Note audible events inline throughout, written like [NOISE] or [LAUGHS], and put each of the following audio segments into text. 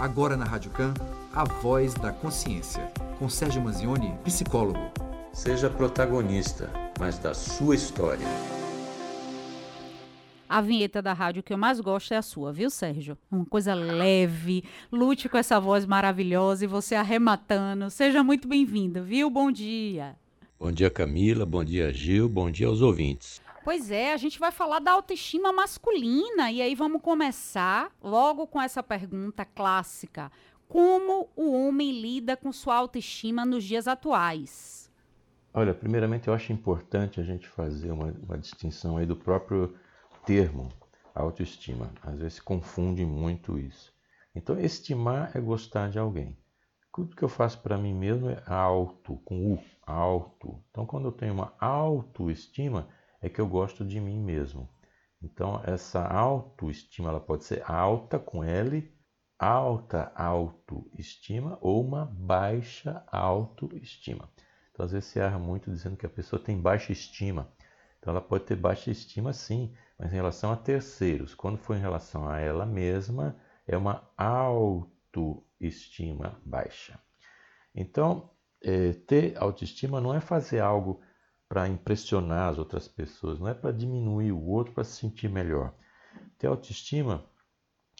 Agora na Rádio Can, a voz da consciência, com Sérgio Manzioni, psicólogo. Seja protagonista, mas da sua história. A vinheta da rádio que eu mais gosto é a sua, viu, Sérgio? Uma coisa leve, lute com essa voz maravilhosa e você arrematando. Seja muito bem-vindo, viu? Bom dia. Bom dia, Camila. Bom dia, Gil. Bom dia aos ouvintes. Pois é, a gente vai falar da autoestima masculina e aí vamos começar logo com essa pergunta clássica: como o homem lida com sua autoestima nos dias atuais? Olha, primeiramente eu acho importante a gente fazer uma, uma distinção aí do próprio termo autoestima. Às vezes se confunde muito isso. Então, estimar é gostar de alguém. Tudo que eu faço para mim mesmo é alto, com U, alto. Então, quando eu tenho uma autoestima, é que eu gosto de mim mesmo. Então, essa autoestima ela pode ser alta com L, alta autoestima ou uma baixa autoestima. Então, às vezes se erra muito dizendo que a pessoa tem baixa estima. Então, ela pode ter baixa estima sim, mas em relação a terceiros. Quando for em relação a ela mesma, é uma autoestima baixa. Então, é, ter autoestima não é fazer algo para impressionar as outras pessoas, não é para diminuir o outro para se sentir melhor. Ter autoestima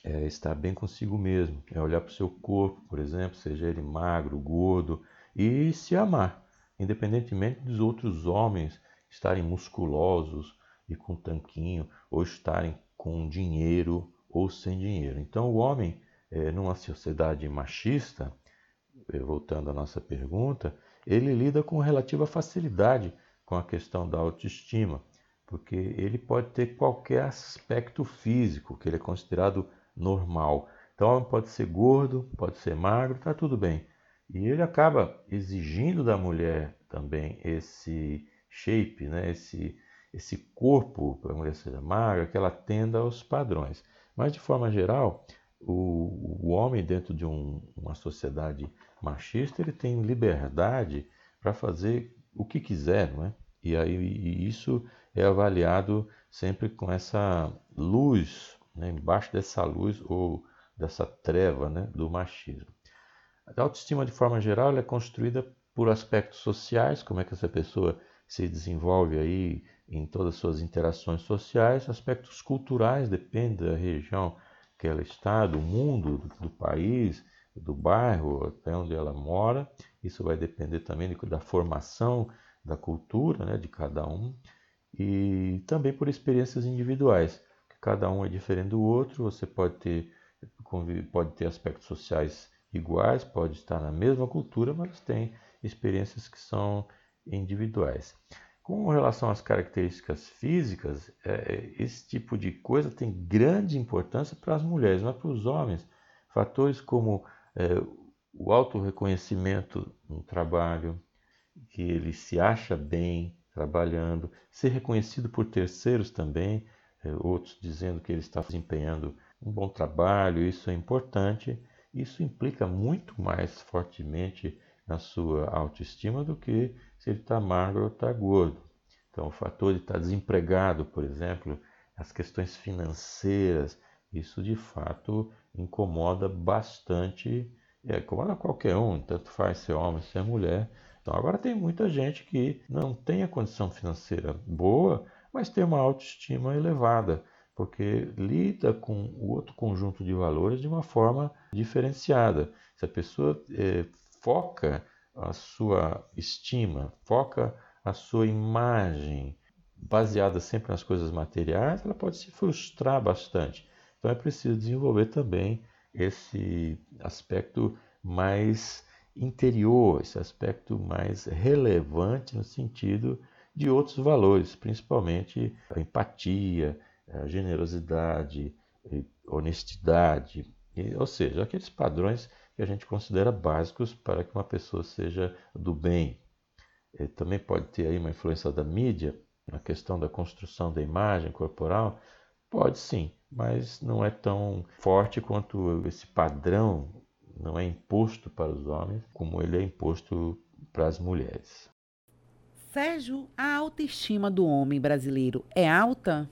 é estar bem consigo mesmo, é olhar para o seu corpo, por exemplo, seja ele magro, gordo, e se amar, independentemente dos outros homens estarem musculosos e com tanquinho, ou estarem com dinheiro ou sem dinheiro. Então, o homem, é, numa sociedade machista, é, voltando à nossa pergunta, ele lida com relativa facilidade com a questão da autoestima, porque ele pode ter qualquer aspecto físico que ele é considerado normal. Então, pode ser gordo, pode ser magro, está tudo bem. E ele acaba exigindo da mulher também esse shape, né? esse, esse corpo, para a mulher ser magra, que ela atenda aos padrões. Mas, de forma geral, o, o homem, dentro de um, uma sociedade machista, ele tem liberdade para fazer o que quiser, não é? E aí e isso é avaliado sempre com essa luz, né, embaixo dessa luz ou dessa treva né, do machismo. A autoestima, de forma geral, é construída por aspectos sociais, como é que essa pessoa se desenvolve aí em todas as suas interações sociais, aspectos culturais, depende da região que ela está, do mundo, do, do país, do bairro, até onde ela mora. Isso vai depender também da formação da cultura né, de cada um e também por experiências individuais. Cada um é diferente do outro, você pode ter, pode ter aspectos sociais iguais, pode estar na mesma cultura, mas tem experiências que são individuais. Com relação às características físicas, é, é esse tipo de coisa tem grande importância para as mulheres, mas para os homens, fatores como é, o autorreconhecimento no trabalho, que ele se acha bem trabalhando, ser reconhecido por terceiros também, é, outros dizendo que ele está desempenhando um bom trabalho, isso é importante. Isso implica muito mais fortemente na sua autoestima do que se ele está magro ou está gordo. Então, o fator de estar desempregado, por exemplo, as questões financeiras, isso de fato incomoda bastante, é, incomoda qualquer um, tanto faz ser homem, ser mulher. Então, agora tem muita gente que não tem a condição financeira boa, mas tem uma autoestima elevada, porque lida com o outro conjunto de valores de uma forma diferenciada. Se a pessoa é, foca a sua estima, foca a sua imagem baseada sempre nas coisas materiais, ela pode se frustrar bastante. Então é preciso desenvolver também esse aspecto mais interior, esse aspecto mais relevante no sentido de outros valores, principalmente a empatia, a generosidade, a honestidade, ou seja, aqueles padrões que a gente considera básicos para que uma pessoa seja do bem. Também pode ter aí uma influência da mídia na questão da construção da imagem corporal? Pode sim, mas não é tão forte quanto esse padrão não é imposto para os homens como ele é imposto para as mulheres. Sérgio, a autoestima do homem brasileiro é alta?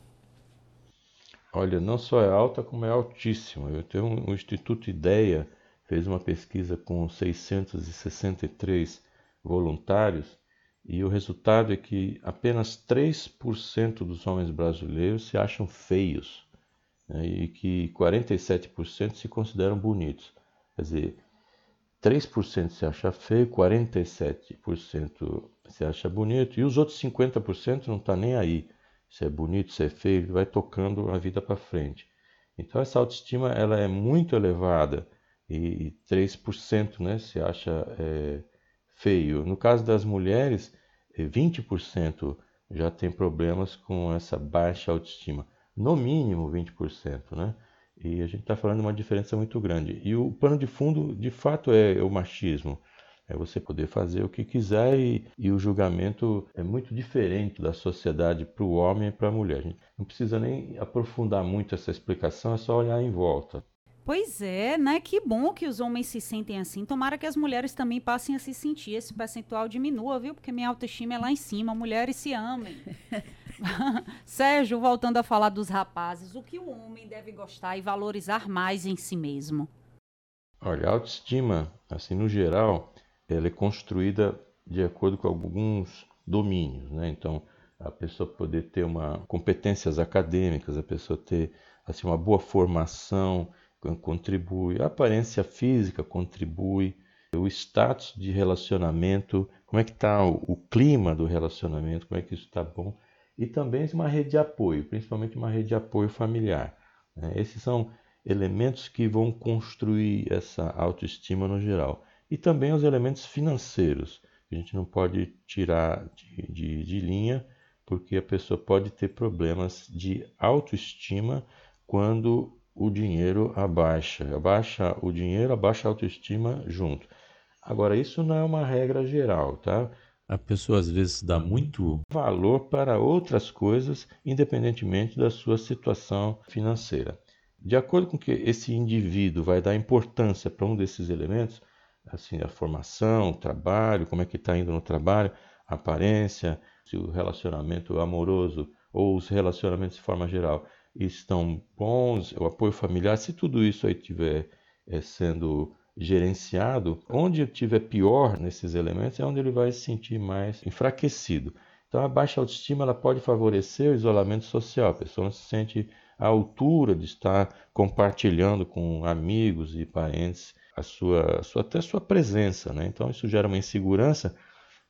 Olha, não só é alta, como é altíssima. Eu tenho um, um Instituto Ideia fez uma pesquisa com 663 voluntários e o resultado é que apenas 3% dos homens brasileiros se acham feios né, e que 47% se consideram bonitos. Quer dizer, 3% se acha feio, 47% se acha bonito e os outros 50% não está nem aí. Se é bonito, se é feio, vai tocando a vida para frente. Então essa autoestima ela é muito elevada e 3% né, se acha é, feio. No caso das mulheres, 20% é, já tem problemas com essa baixa autoestima. No mínimo 20%, né? E a gente está falando de uma diferença muito grande. E o pano de fundo, de fato, é o machismo. É você poder fazer o que quiser e, e o julgamento é muito diferente da sociedade para o homem e para a mulher. A gente não precisa nem aprofundar muito essa explicação, é só olhar em volta. Pois é, né? Que bom que os homens se sentem assim. Tomara que as mulheres também passem a se sentir. Esse percentual diminua, viu? Porque minha autoestima é lá em cima. Mulheres se amem. [LAUGHS] [LAUGHS] Sérgio, voltando a falar dos rapazes, o que o homem deve gostar e valorizar mais em si mesmo? Olha, a autoestima, assim, no geral, ela é construída de acordo com alguns domínios, né? Então, a pessoa poder ter uma competências acadêmicas, a pessoa ter assim uma boa formação, contribui, a aparência física contribui, o status de relacionamento, como é que está o, o, clima do relacionamento, como é que isso está bom, e também uma rede de apoio, principalmente uma rede de apoio familiar. Né? Esses são elementos que vão construir essa autoestima no geral. E também os elementos financeiros, que a gente não pode tirar de, de, de linha, porque a pessoa pode ter problemas de autoestima quando o dinheiro abaixa. Abaixa o dinheiro, abaixa a autoestima junto. Agora, isso não é uma regra geral, tá? A pessoa às vezes dá muito valor para outras coisas, independentemente da sua situação financeira. De acordo com que esse indivíduo vai dar importância para um desses elementos, assim, a formação, o trabalho, como é que está indo no trabalho, a aparência, se o relacionamento amoroso ou os relacionamentos de forma geral estão bons, o apoio familiar, se tudo isso aí estiver é, sendo gerenciado, onde estiver pior nesses elementos é onde ele vai se sentir mais enfraquecido. Então a baixa autoestima ela pode favorecer o isolamento social, a pessoa não se sente à altura de estar compartilhando com amigos e parentes a sua, a sua até a sua presença, né? Então isso gera uma insegurança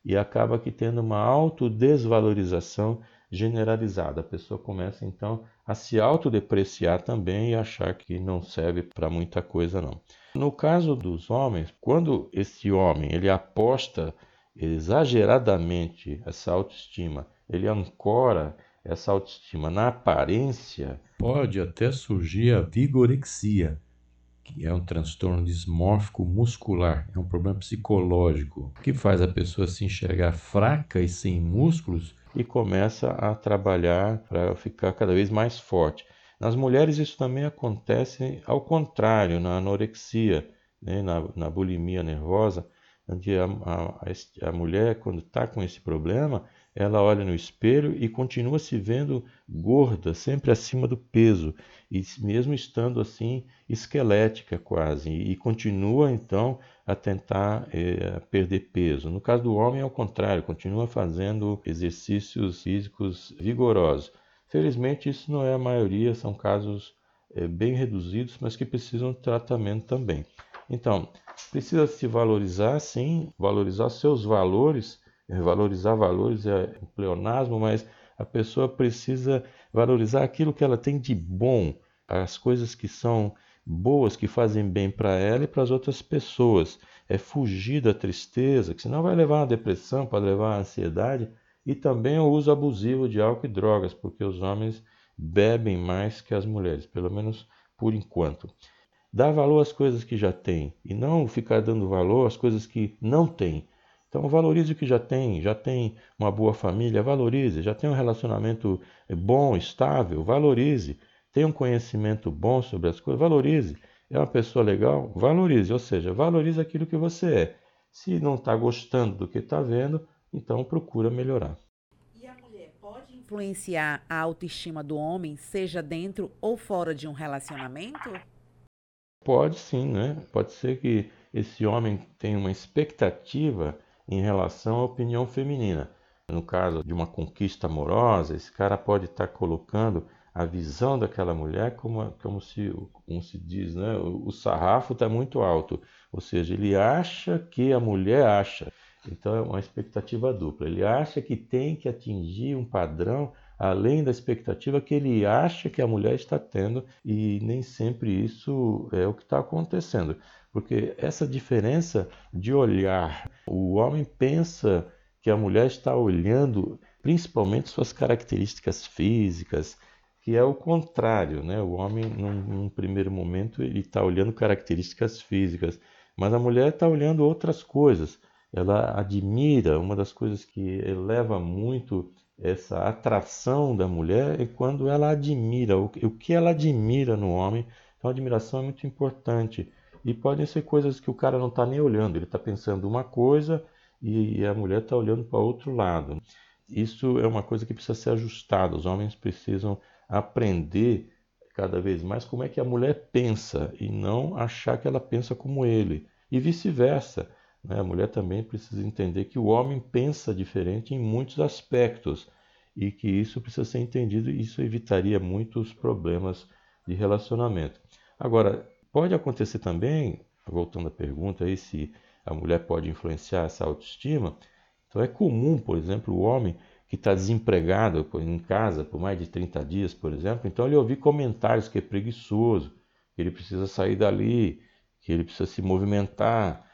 e acaba que tendo uma autodesvalorização generalizada. A pessoa começa então a se autodepreciar também e achar que não serve para muita coisa não. No caso dos homens, quando esse homem ele aposta exageradamente essa autoestima, ele ancora essa autoestima na aparência, pode até surgir a vigorexia, que é um transtorno dismórfico muscular, é um problema psicológico que faz a pessoa se enxergar fraca e sem músculos e começa a trabalhar para ficar cada vez mais forte. Nas mulheres isso também acontece ao contrário, na anorexia, né, na, na bulimia nervosa, onde a, a, a mulher, quando está com esse problema, ela olha no espelho e continua se vendo gorda, sempre acima do peso, e mesmo estando assim esquelética quase, e continua então a tentar é, perder peso. No caso do homem, é o contrário, continua fazendo exercícios físicos vigorosos. Felizmente, isso não é a maioria, são casos é, bem reduzidos, mas que precisam de tratamento também. Então, precisa se valorizar, sim, valorizar seus valores Valorizar valores é um pleonasmo, mas a pessoa precisa valorizar aquilo que ela tem de bom, as coisas que são boas, que fazem bem para ela e para as outras pessoas. É fugir da tristeza, que senão vai levar a depressão, pode levar a ansiedade e também o uso abusivo de álcool e drogas, porque os homens bebem mais que as mulheres, pelo menos por enquanto. Dar valor às coisas que já tem e não ficar dando valor às coisas que não tem. Então valorize o que já tem, já tem uma boa família, valorize, já tem um relacionamento bom, estável, valorize, tem um conhecimento bom sobre as coisas, valorize. É uma pessoa legal, valorize, ou seja, valorize aquilo que você é. Se não está gostando do que está vendo, então procura melhorar. E a mulher pode influenciar a autoestima do homem, seja dentro ou fora de um relacionamento? Pode sim, né? Pode ser que esse homem tenha uma expectativa em relação à opinião feminina. No caso de uma conquista amorosa, esse cara pode estar colocando a visão daquela mulher como, como, se, como se diz, né? o, o sarrafo está muito alto. Ou seja, ele acha que a mulher acha. Então é uma expectativa dupla. Ele acha que tem que atingir um padrão além da expectativa que ele acha que a mulher está tendo e nem sempre isso é o que está acontecendo. Porque essa diferença de olhar, o homem pensa que a mulher está olhando principalmente suas características físicas, que é o contrário, né? O homem, num, num primeiro momento, ele está olhando características físicas, mas a mulher está olhando outras coisas. Ela admira, uma das coisas que eleva muito essa atração da mulher é quando ela admira, o que ela admira no homem. Então, a admiração é muito importante. E podem ser coisas que o cara não está nem olhando, ele está pensando uma coisa e a mulher está olhando para outro lado. Isso é uma coisa que precisa ser ajustada. Os homens precisam aprender cada vez mais como é que a mulher pensa e não achar que ela pensa como ele. E vice-versa. Né? A mulher também precisa entender que o homem pensa diferente em muitos aspectos e que isso precisa ser entendido e isso evitaria muitos problemas de relacionamento. Agora, pode acontecer também, voltando à pergunta aí, se a mulher pode influenciar essa autoestima. Então é comum, por exemplo, o homem que está desempregado em casa por mais de 30 dias, por exemplo, então ele ouvir comentários que é preguiçoso, que ele precisa sair dali, que ele precisa se movimentar,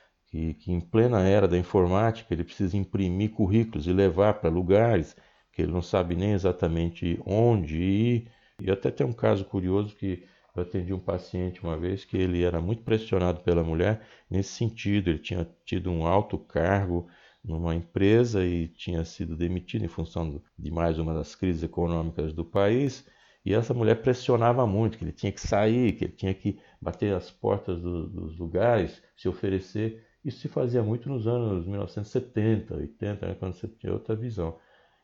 que, em plena era da informática ele precisa imprimir currículos e levar para lugares que ele não sabe nem exatamente onde ir. E até tem um caso curioso que eu atendi um paciente uma vez que ele era muito pressionado pela mulher nesse sentido. Ele tinha tido um alto cargo numa empresa e tinha sido demitido em função de mais uma das crises econômicas do país. E essa mulher pressionava muito, que ele tinha que sair, que ele tinha que bater as portas do, dos lugares, se oferecer. Isso se fazia muito nos anos 1970, 80, né, quando você tinha outra visão.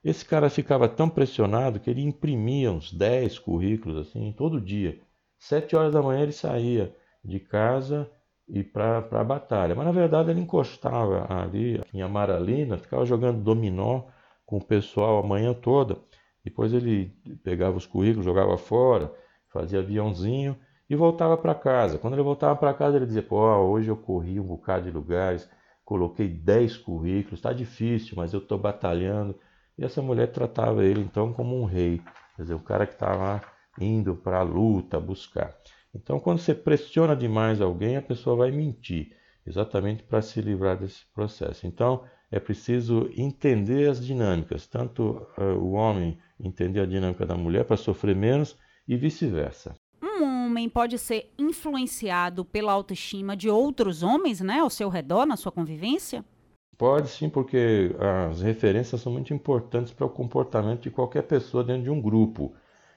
Esse cara ficava tão pressionado que ele imprimia uns 10 currículos assim todo dia. Sete horas da manhã ele saía de casa e para a batalha. Mas na verdade ele encostava ali em Amaralina, ficava jogando dominó com o pessoal a manhã toda. Depois ele pegava os currículos, jogava fora, fazia aviãozinho e voltava para casa. Quando ele voltava para casa, ele dizia: Pô, hoje eu corri um bocado de lugares, coloquei 10 currículos, está difícil, mas eu estou batalhando. E essa mulher tratava ele então como um rei, quer dizer, o cara que estava indo para a luta, buscar. Então, quando você pressiona demais alguém, a pessoa vai mentir, exatamente para se livrar desse processo. Então, é preciso entender as dinâmicas, tanto uh, o homem entender a dinâmica da mulher para sofrer menos e vice-versa. Homem pode ser influenciado pela autoestima de outros homens, né, ao seu redor, na sua convivência? Pode sim, porque as referências são muito importantes para o comportamento de qualquer pessoa dentro de um grupo.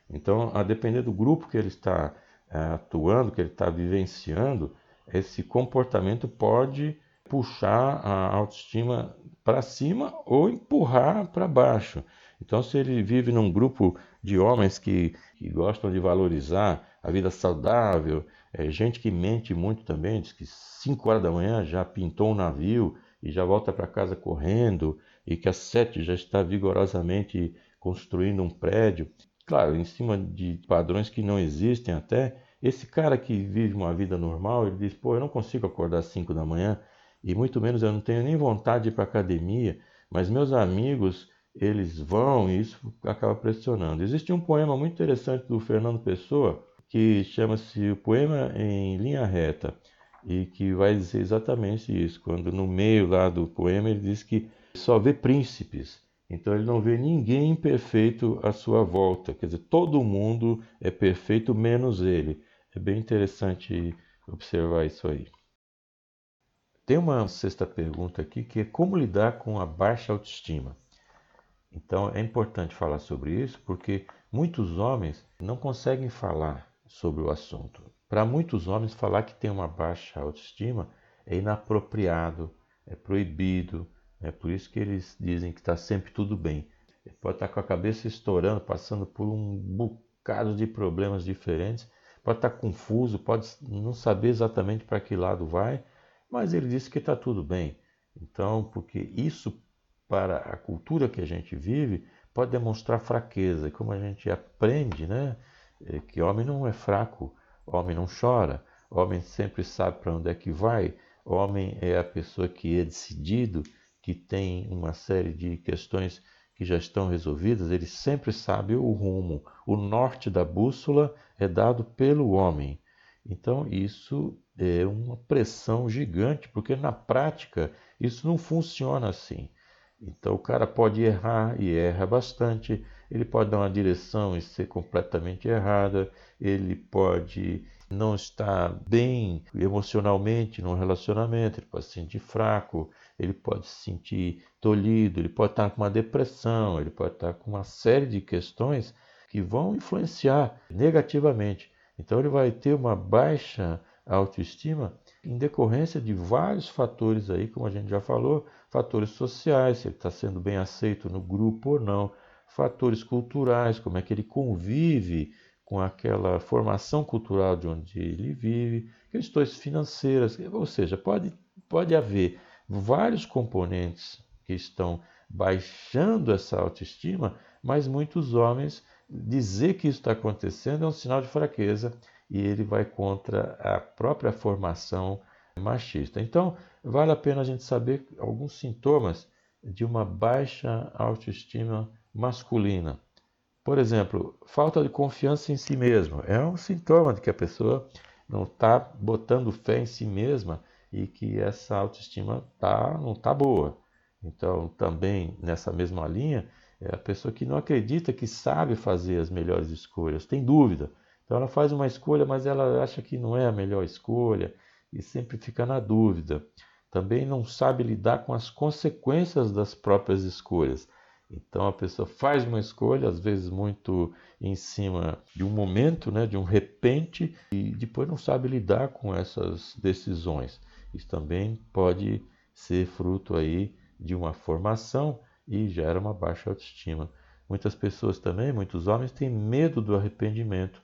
Então, a depender do grupo que ele está é, atuando, que ele está vivenciando, esse comportamento pode puxar a autoestima para cima ou empurrar para baixo. Então, se ele vive num grupo de homens que, que gostam de valorizar a vida saudável, é, gente que mente muito também, diz que 5 horas da manhã já pintou um navio e já volta para casa correndo, e que às 7 já está vigorosamente construindo um prédio claro, em cima de padrões que não existem até. Esse cara que vive uma vida normal, ele diz, pô, eu não consigo acordar às 5 da manhã, e muito menos eu não tenho nem vontade de ir para academia, mas meus amigos, eles vão e isso acaba pressionando. Existe um poema muito interessante do Fernando Pessoa, que chama-se o Poema em Linha Reta, e que vai dizer exatamente isso, quando no meio lá do poema ele diz que só vê príncipes, então ele não vê ninguém perfeito à sua volta. Quer dizer, todo mundo é perfeito menos ele. É bem interessante observar isso aí. Tem uma sexta pergunta aqui que é como lidar com a baixa autoestima. Então é importante falar sobre isso porque muitos homens não conseguem falar sobre o assunto. Para muitos homens, falar que tem uma baixa autoestima é inapropriado, é proibido, é por isso que eles dizem que está sempre tudo bem. ele pode estar com a cabeça estourando, passando por um bocado de problemas diferentes, pode estar confuso, pode não saber exatamente para que lado vai, mas ele disse que está tudo bem. Então, porque isso, para a cultura que a gente vive, pode demonstrar fraqueza. Como a gente aprende, né? É que homem não é fraco, homem não chora, homem sempre sabe para onde é que vai, homem é a pessoa que é decidido, que tem uma série de questões que já estão resolvidas, ele sempre sabe o rumo. O norte da bússola é dado pelo homem. Então, isso é uma pressão gigante, porque na prática isso não funciona assim. Então, o cara pode errar e erra bastante, ele pode dar uma direção e ser completamente errada, ele pode não estar bem emocionalmente no relacionamento, ele pode se sentir fraco, ele pode se sentir tolhido, ele pode estar com uma depressão, ele pode estar com uma série de questões que vão influenciar negativamente. Então ele vai ter uma baixa autoestima em decorrência de vários fatores aí, como a gente já falou, fatores sociais, se ele está sendo bem aceito no grupo ou não, fatores culturais, como é que ele convive com aquela formação cultural de onde ele vive, questões financeiras, ou seja, pode, pode haver vários componentes que estão baixando essa autoestima, mas muitos homens dizer que isso está acontecendo é um sinal de fraqueza e ele vai contra a própria formação machista. Então, vale a pena a gente saber alguns sintomas de uma baixa autoestima masculina. Por exemplo, falta de confiança em si mesmo. É um sintoma de que a pessoa não está botando fé em si mesma e que essa autoestima tá, não está boa. Então, também nessa mesma linha, é a pessoa que não acredita que sabe fazer as melhores escolhas, tem dúvida. Então, ela faz uma escolha, mas ela acha que não é a melhor escolha e sempre fica na dúvida. Também não sabe lidar com as consequências das próprias escolhas. Então a pessoa faz uma escolha, às vezes muito em cima de um momento, né, de um repente, e depois não sabe lidar com essas decisões. Isso também pode ser fruto aí de uma formação e gera uma baixa autoestima. Muitas pessoas também, muitos homens têm medo do arrependimento.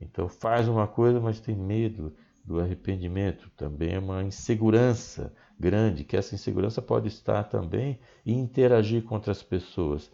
Então faz uma coisa, mas tem medo do arrependimento. Também é uma insegurança grande, que essa insegurança pode estar também em interagir com outras pessoas.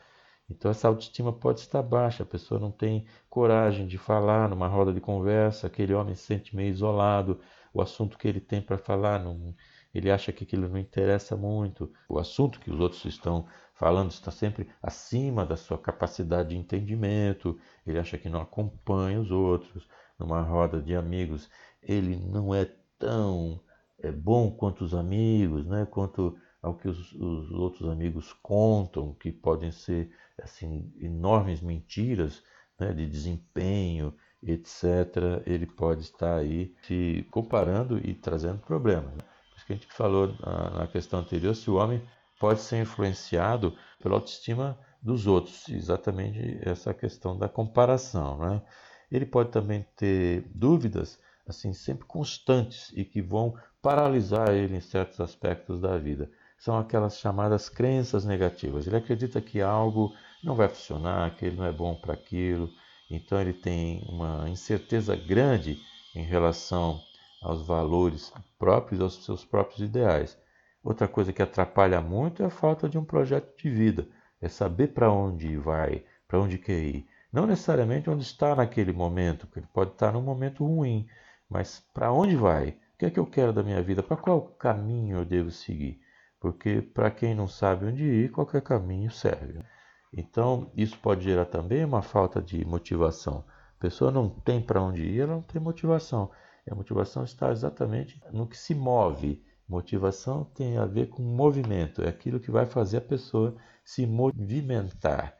Então essa autoestima pode estar baixa, a pessoa não tem coragem de falar numa roda de conversa, aquele homem se sente meio isolado, o assunto que ele tem para falar, não, ele acha que aquilo não interessa muito, o assunto que os outros estão falando está sempre acima da sua capacidade de entendimento, ele acha que não acompanha os outros, numa roda de amigos, ele não é tão é, bom quanto os amigos, né? quanto ao que os, os outros amigos contam, que podem ser assim enormes mentiras né? de desempenho, etc., ele pode estar aí se comparando e trazendo problemas. Por isso que a gente falou na, na questão anterior, se o homem pode ser influenciado pela autoestima dos outros, exatamente essa questão da comparação. Né? Ele pode também ter dúvidas assim sempre constantes e que vão paralisar ele em certos aspectos da vida. São aquelas chamadas crenças negativas. Ele acredita que algo não vai funcionar, que ele não é bom para aquilo, então ele tem uma incerteza grande em relação aos valores próprios, aos seus próprios ideais. Outra coisa que atrapalha muito é a falta de um projeto de vida, é saber para onde vai, para onde quer ir. Não necessariamente onde está naquele momento, porque ele pode estar num momento ruim, mas para onde vai? O que é que eu quero da minha vida? Para qual caminho eu devo seguir? Porque para quem não sabe onde ir, qualquer caminho serve. Então, isso pode gerar também uma falta de motivação. A pessoa não tem para onde ir, ela não tem motivação. E a motivação está exatamente no que se move. Motivação tem a ver com movimento, é aquilo que vai fazer a pessoa se movimentar.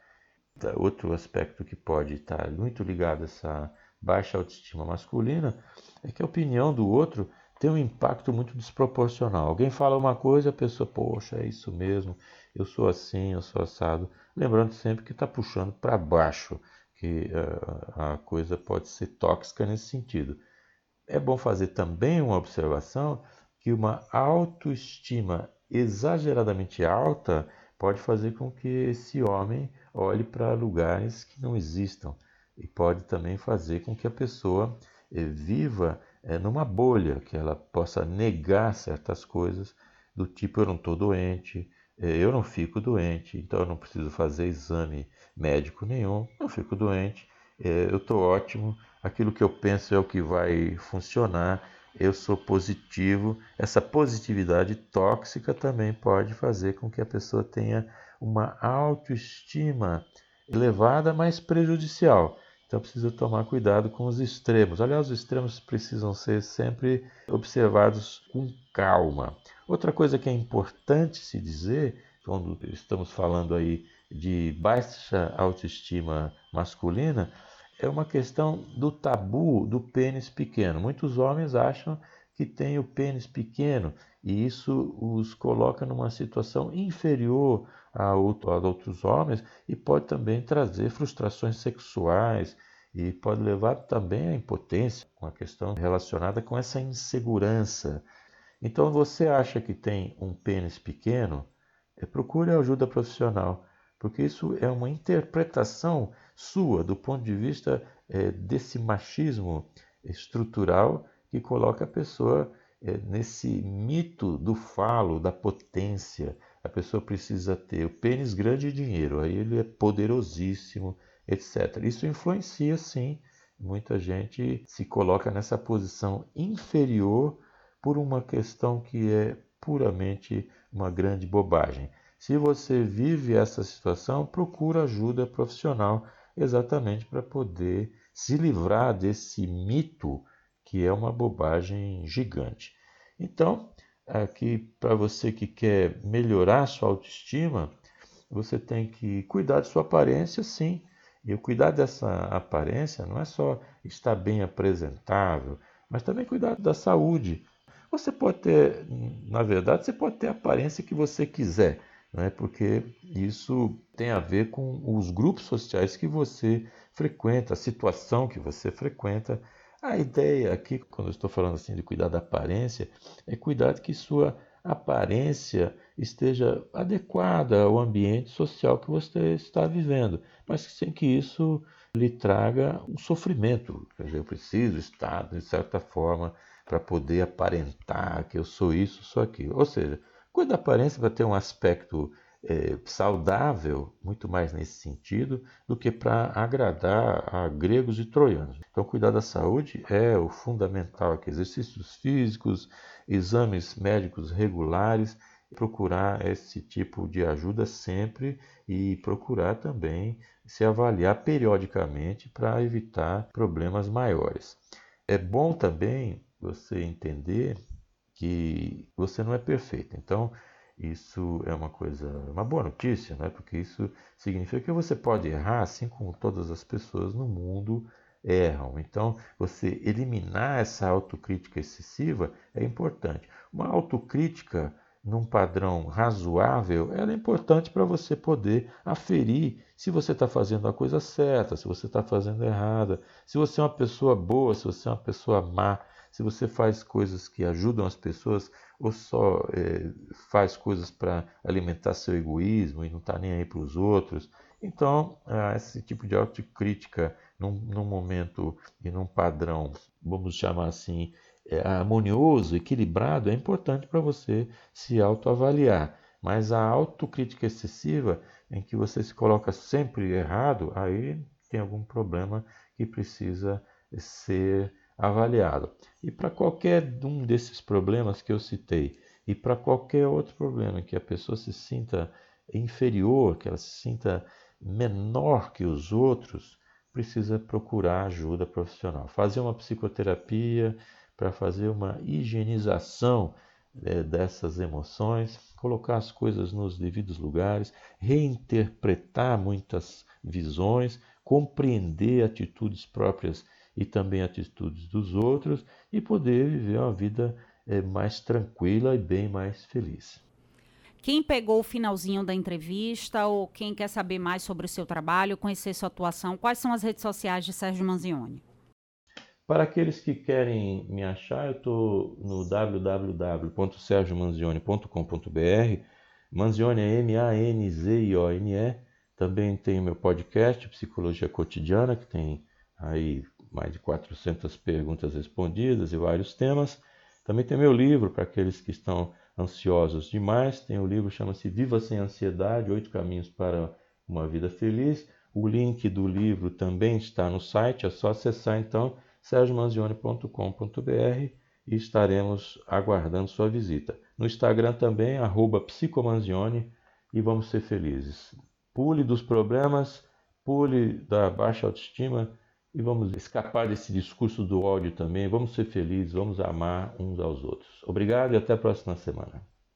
Outro aspecto que pode estar muito ligado a essa baixa autoestima masculina é que a opinião do outro tem um impacto muito desproporcional. Alguém fala uma coisa, a pessoa, poxa, é isso mesmo, eu sou assim, eu sou assado. Lembrando sempre que está puxando para baixo, que uh, a coisa pode ser tóxica nesse sentido. É bom fazer também uma observação que uma autoestima exageradamente alta pode fazer com que esse homem olhe para lugares que não existam e pode também fazer com que a pessoa eh, viva eh, numa bolha, que ela possa negar certas coisas do tipo eu não estou doente, eh, eu não fico doente, então eu não preciso fazer exame médico nenhum, não fico doente, eu estou ótimo, aquilo que eu penso é o que vai funcionar, eu sou positivo. Essa positividade tóxica também pode fazer com que a pessoa tenha uma autoestima elevada, mas prejudicial. Então precisa tomar cuidado com os extremos. Aliás, os extremos precisam ser sempre observados com calma. Outra coisa que é importante se dizer, quando estamos falando aí de baixa autoestima masculina, é uma questão do tabu do pênis pequeno. Muitos homens acham que têm o pênis pequeno e isso os coloca numa situação inferior a, outros homens e pode também trazer frustrações sexuais e pode levar também à impotência, uma questão relacionada com essa insegurança. Então, você acha que tem um pênis pequeno? É, procure ajuda profissional, porque isso é uma interpretação sua do ponto de vista é, desse machismo estrutural que coloca a pessoa é, nesse mito do falo, da potência. A pessoa precisa ter o pênis grande e dinheiro, aí ele é poderosíssimo, etc. Isso influencia sim. Muita gente se coloca nessa posição inferior por uma questão que é puramente uma grande bobagem. Se você vive essa situação, procura ajuda profissional exatamente para poder se livrar desse mito que é uma bobagem gigante. Então, aqui para você que quer melhorar sua autoestima, você tem que cuidar de sua aparência, sim. E o cuidar dessa aparência não é só estar bem apresentável, mas também cuidar da saúde. Você pode ter, na verdade, você pode ter a aparência que você quiser né? porque isso tem a ver com os grupos sociais que você frequenta, a situação que você frequenta. A ideia aqui, quando eu estou falando assim de cuidar da aparência, é cuidar de que sua aparência esteja adequada ao ambiente social que você está vivendo, mas sem que isso lhe traga um sofrimento. Quer dizer, eu preciso estar, de certa forma, para poder aparentar que eu sou isso, sou aquilo. Ou seja, Cuida da aparência para ter um aspecto é, saudável, muito mais nesse sentido, do que para agradar a gregos e troianos. Então, cuidar da saúde é o fundamental aqui. Exercícios físicos, exames médicos regulares, procurar esse tipo de ajuda sempre e procurar também se avaliar periodicamente para evitar problemas maiores. É bom também você entender que você não é perfeito. Então, isso é uma coisa, uma boa notícia, né? porque isso significa que você pode errar, assim como todas as pessoas no mundo erram. Então, você eliminar essa autocrítica excessiva é importante. Uma autocrítica num padrão razoável, ela é importante para você poder aferir se você está fazendo a coisa certa, se você está fazendo errada, se você é uma pessoa boa, se você é uma pessoa má se você faz coisas que ajudam as pessoas ou só é, faz coisas para alimentar seu egoísmo e não está nem aí para os outros. Então, esse tipo de autocrítica num, num momento e num padrão, vamos chamar assim, é, harmonioso, equilibrado, é importante para você se autoavaliar. Mas a autocrítica excessiva, em que você se coloca sempre errado, aí tem algum problema que precisa ser avaliado. E para qualquer um desses problemas que eu citei, e para qualquer outro problema que a pessoa se sinta inferior, que ela se sinta menor que os outros, precisa procurar ajuda profissional. Fazer uma psicoterapia para fazer uma higienização é, dessas emoções, colocar as coisas nos devidos lugares, reinterpretar muitas visões, compreender atitudes próprias e também atitudes dos outros e poder viver uma vida é, mais tranquila e bem mais feliz. Quem pegou o finalzinho da entrevista ou quem quer saber mais sobre o seu trabalho, conhecer sua atuação, quais são as redes sociais de Sérgio Manzioni? Para aqueles que querem me achar, eu estou no www.sergiomanzioni.com.br, Manzioni é M-A-N-Z-I-O-N-E. Também tem o meu podcast, Psicologia Cotidiana, que tem aí mais de 400 perguntas respondidas e vários temas. Também tem meu livro para aqueles que estão ansiosos demais. Tem o livro chama-se Viva sem Ansiedade: Oito Caminhos para uma Vida Feliz. O link do livro também está no site, é só acessar então sergiomanzione.com.br e estaremos aguardando sua visita. No Instagram também, psicomanzione e vamos ser felizes. Pule dos problemas, pule da baixa autoestima e vamos escapar desse discurso do ódio também. Vamos ser felizes, vamos amar uns aos outros. Obrigado e até a próxima semana.